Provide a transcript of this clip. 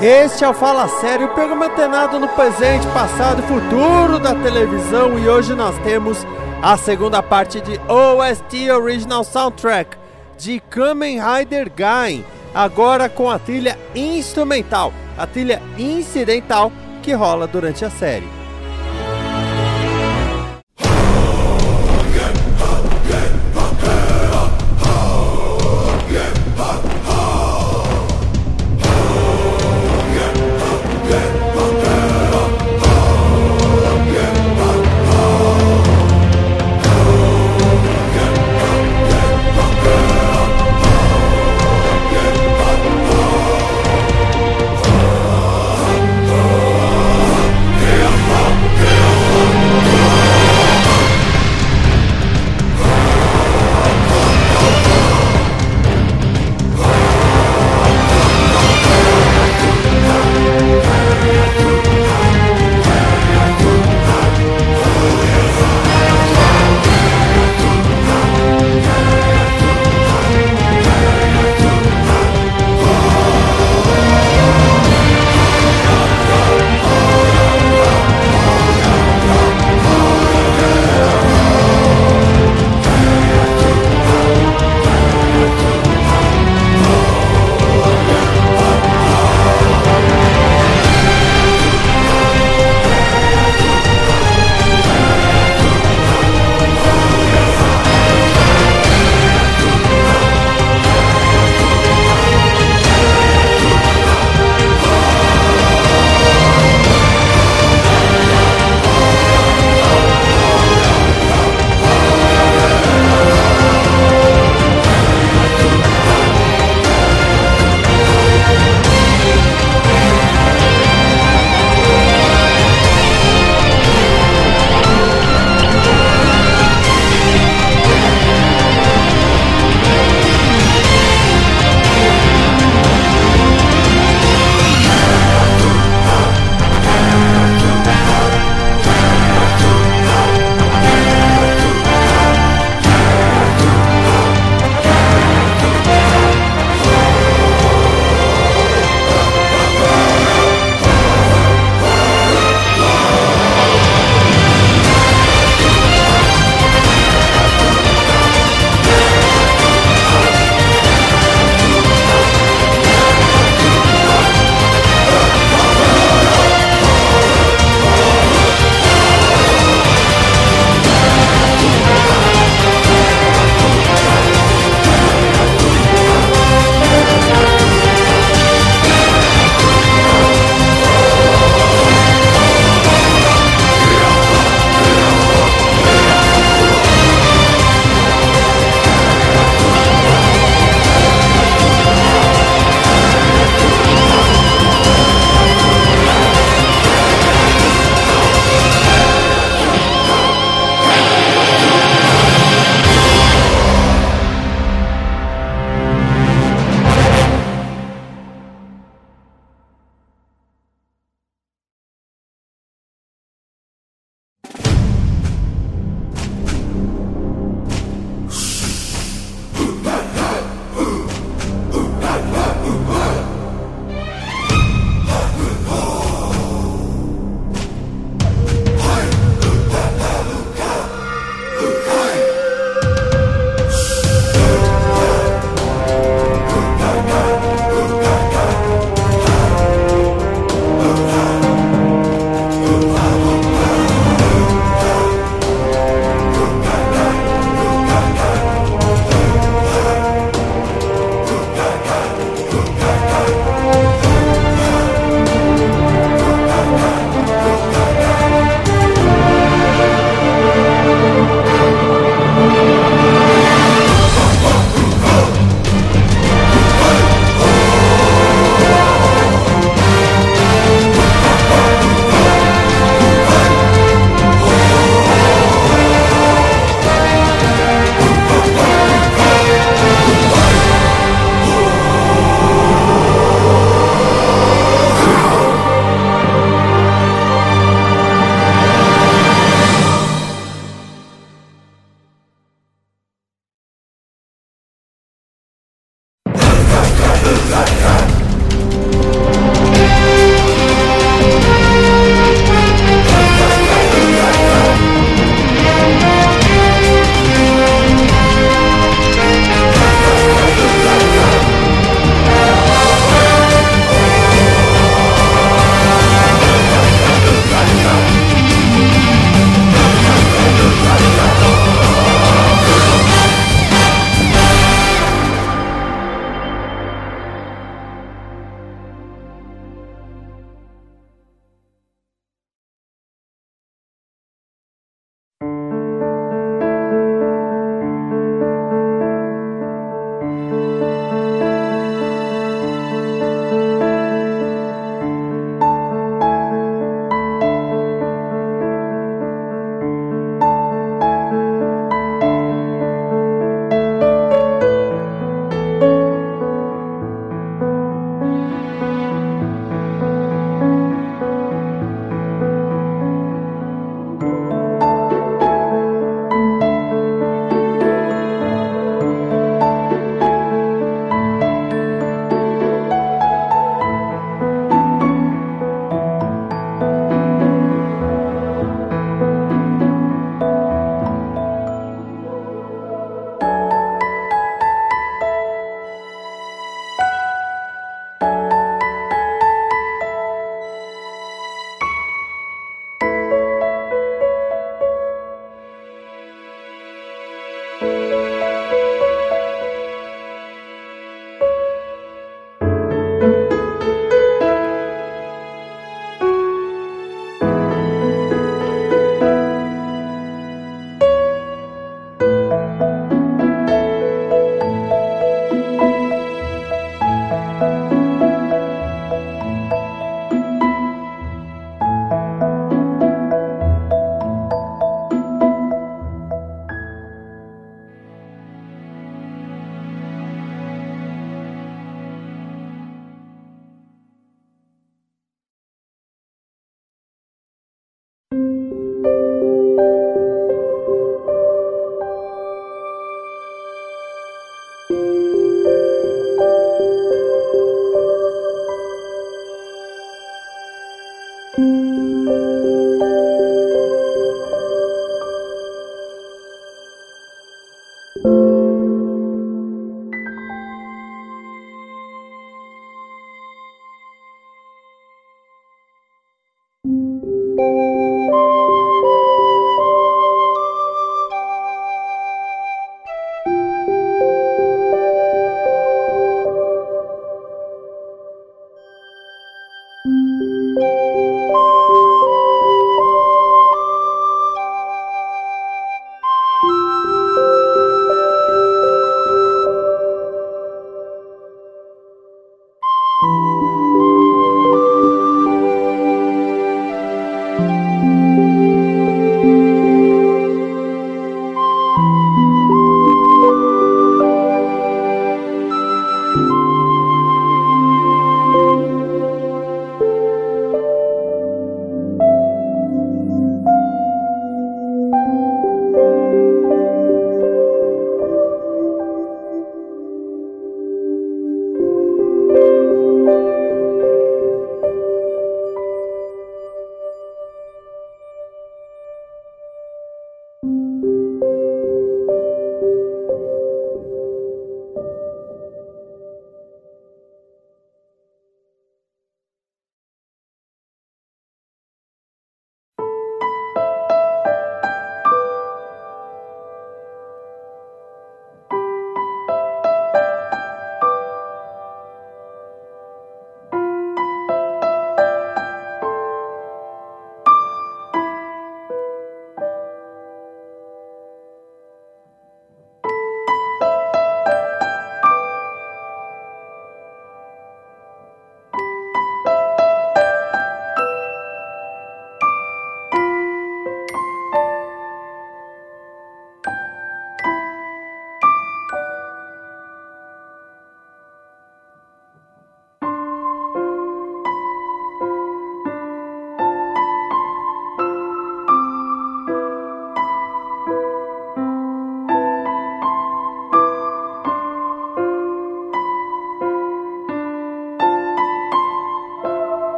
Este é o Fala Sério, o programa antenado no presente, passado e futuro da televisão e hoje nós temos a segunda parte de OST Original Soundtrack de Kamen Rider Gain, agora com a trilha instrumental, a trilha incidental que rola durante a série.